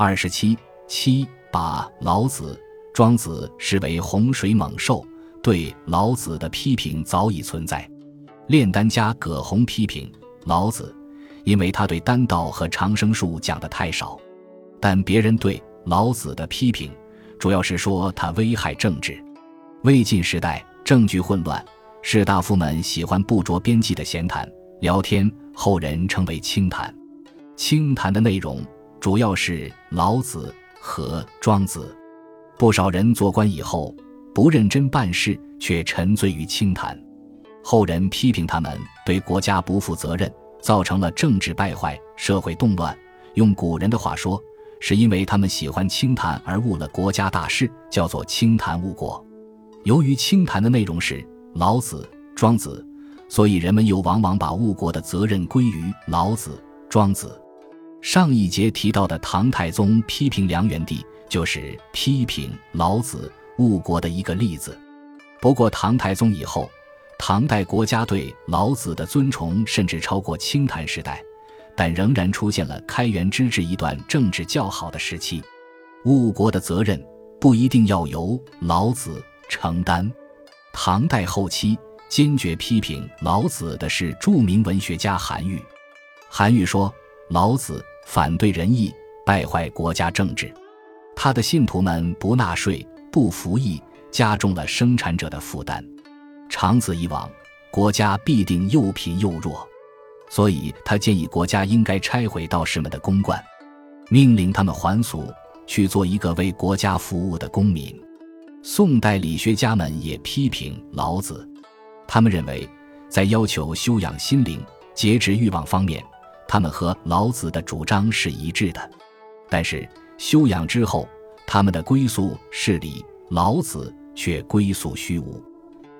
二十七七把老子、庄子视为洪水猛兽，对老子的批评早已存在。炼丹家葛洪批评老子，因为他对丹道和长生术讲的太少。但别人对老子的批评，主要是说他危害政治。魏晋时代政局混乱，士大夫们喜欢不着边际的闲谈聊天，后人称为清谈。清谈的内容主要是老子和庄子。不少人做官以后不认真办事，却沉醉于清谈。后人批评他们对国家不负责任，造成了政治败坏、社会动乱。用古人的话说。是因为他们喜欢清谈而误了国家大事，叫做清谈误国。由于清谈的内容是老子、庄子，所以人们又往往把误国的责任归于老子、庄子。上一节提到的唐太宗批评梁元帝，就是批评老子误国的一个例子。不过唐太宗以后，唐代国家对老子的尊崇甚至超过清谈时代。但仍然出现了开元之治一段政治较好的时期，误国的责任不一定要由老子承担。唐代后期坚决批评老子的是著名文学家韩愈。韩愈说：“老子反对仁义，败坏国家政治。他的信徒们不纳税、不服役，加重了生产者的负担。长此以往，国家必定又贫又弱。”所以他建议国家应该拆毁道士们的公馆，命令他们还俗，去做一个为国家服务的公民。宋代理学家们也批评老子，他们认为在要求修养心灵、节制欲望方面，他们和老子的主张是一致的。但是修养之后，他们的归宿是礼，老子却归宿虚无。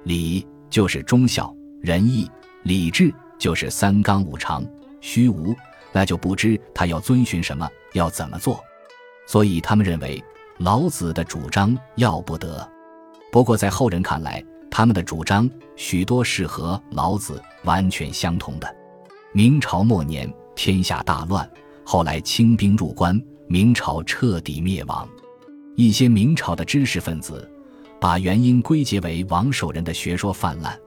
礼就是忠孝仁义礼智。就是三纲五常，虚无，那就不知他要遵循什么，要怎么做。所以他们认为老子的主张要不得。不过在后人看来，他们的主张许多是和老子完全相同的。明朝末年，天下大乱，后来清兵入关，明朝彻底灭亡。一些明朝的知识分子把原因归结为王守仁的学说泛滥，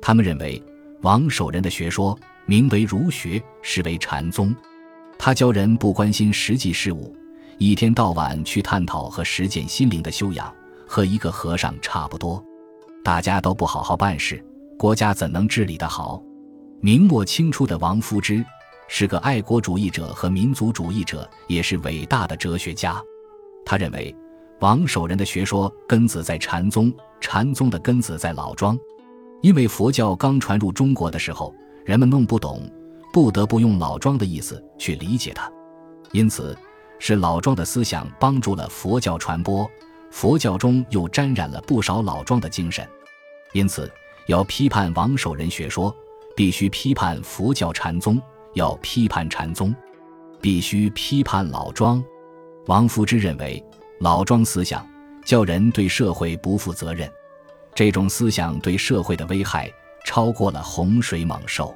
他们认为。王守仁的学说名为儒学，实为禅宗。他教人不关心实际事物，一天到晚去探讨和实践心灵的修养，和一个和尚差不多。大家都不好好办事，国家怎能治理得好？明末清初的王夫之是个爱国主义者和民族主义者，也是伟大的哲学家。他认为王守仁的学说根子在禅宗，禅宗的根子在老庄。因为佛教刚传入中国的时候，人们弄不懂，不得不用老庄的意思去理解它，因此是老庄的思想帮助了佛教传播，佛教中又沾染了不少老庄的精神，因此要批判王守仁学说，必须批判佛教禅宗；要批判禅宗，必须批判老庄。王夫之认为，老庄思想叫人对社会不负责任。这种思想对社会的危害超过了洪水猛兽。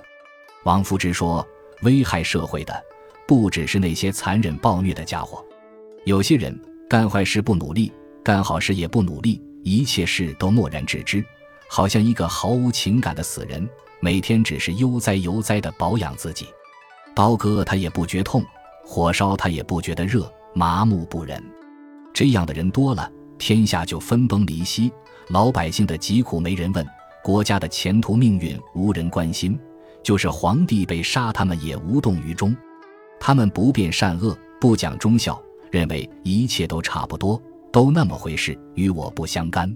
王夫之说，危害社会的不只是那些残忍暴虐的家伙，有些人干坏事不努力，干好事也不努力，一切事都漠然置之，好像一个毫无情感的死人，每天只是悠哉悠哉地保养自己。刀割他也不觉痛，火烧他也不觉得热，麻木不仁。这样的人多了，天下就分崩离析。老百姓的疾苦没人问，国家的前途命运无人关心，就是皇帝被杀，他们也无动于衷。他们不辨善恶，不讲忠孝，认为一切都差不多，都那么回事，与我不相干。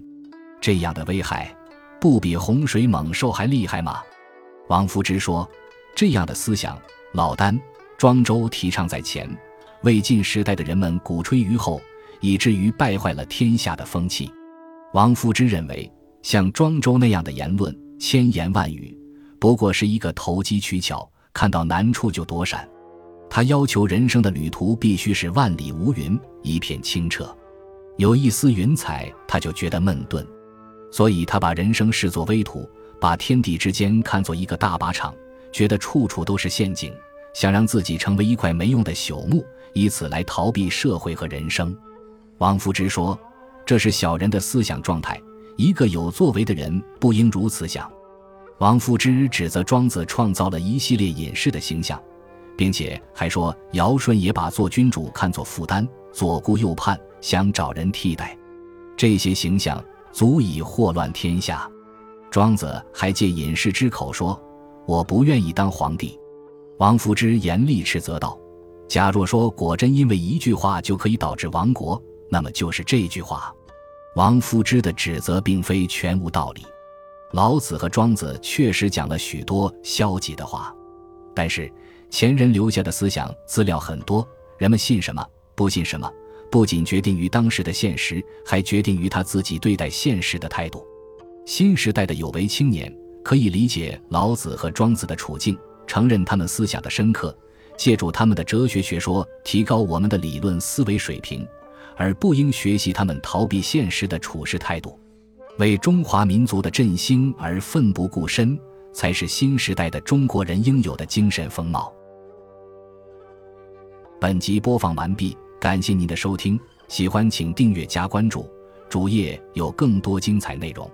这样的危害，不比洪水猛兽还厉害吗？王夫之说，这样的思想，老丹、庄周提倡在前，魏晋时代的人们鼓吹于后，以至于败坏了天下的风气。王夫之认为，像庄周那样的言论，千言万语，不过是一个投机取巧，看到难处就躲闪。他要求人生的旅途必须是万里无云，一片清澈，有一丝云彩他就觉得闷顿。所以他把人生视作微土，把天地之间看作一个大靶场，觉得处处都是陷阱，想让自己成为一块没用的朽木，以此来逃避社会和人生。王夫之说：“这是小人的思想状态，一个有作为的人不应如此想。”王夫之指责庄子创造了一系列隐士的形象，并且还说尧舜也把做君主看作负担，左顾右盼，想找人替代。这些形象足以祸乱天下。庄子还借隐士之口说：“我不愿意当皇帝。”王夫之严厉斥责道：“假若说果真因为一句话就可以导致亡国，那么就是这句话。”王夫之的指责并非全无道理。老子和庄子确实讲了许多消极的话，但是前人留下的思想资料很多，人们信什么，不信什么，不仅决定于当时的现实，还决定于他自己对待现实的态度。新时代的有为青年可以理解老子和庄子的处境，承认他们思想的深刻，借助他们的哲学学说提高我们的理论思维水平，而不应学习他们逃避现实的处事态度。为中华民族的振兴而奋不顾身，才是新时代的中国人应有的精神风貌。本集播放完毕，感谢您的收听，喜欢请订阅加关注，主页有更多精彩内容。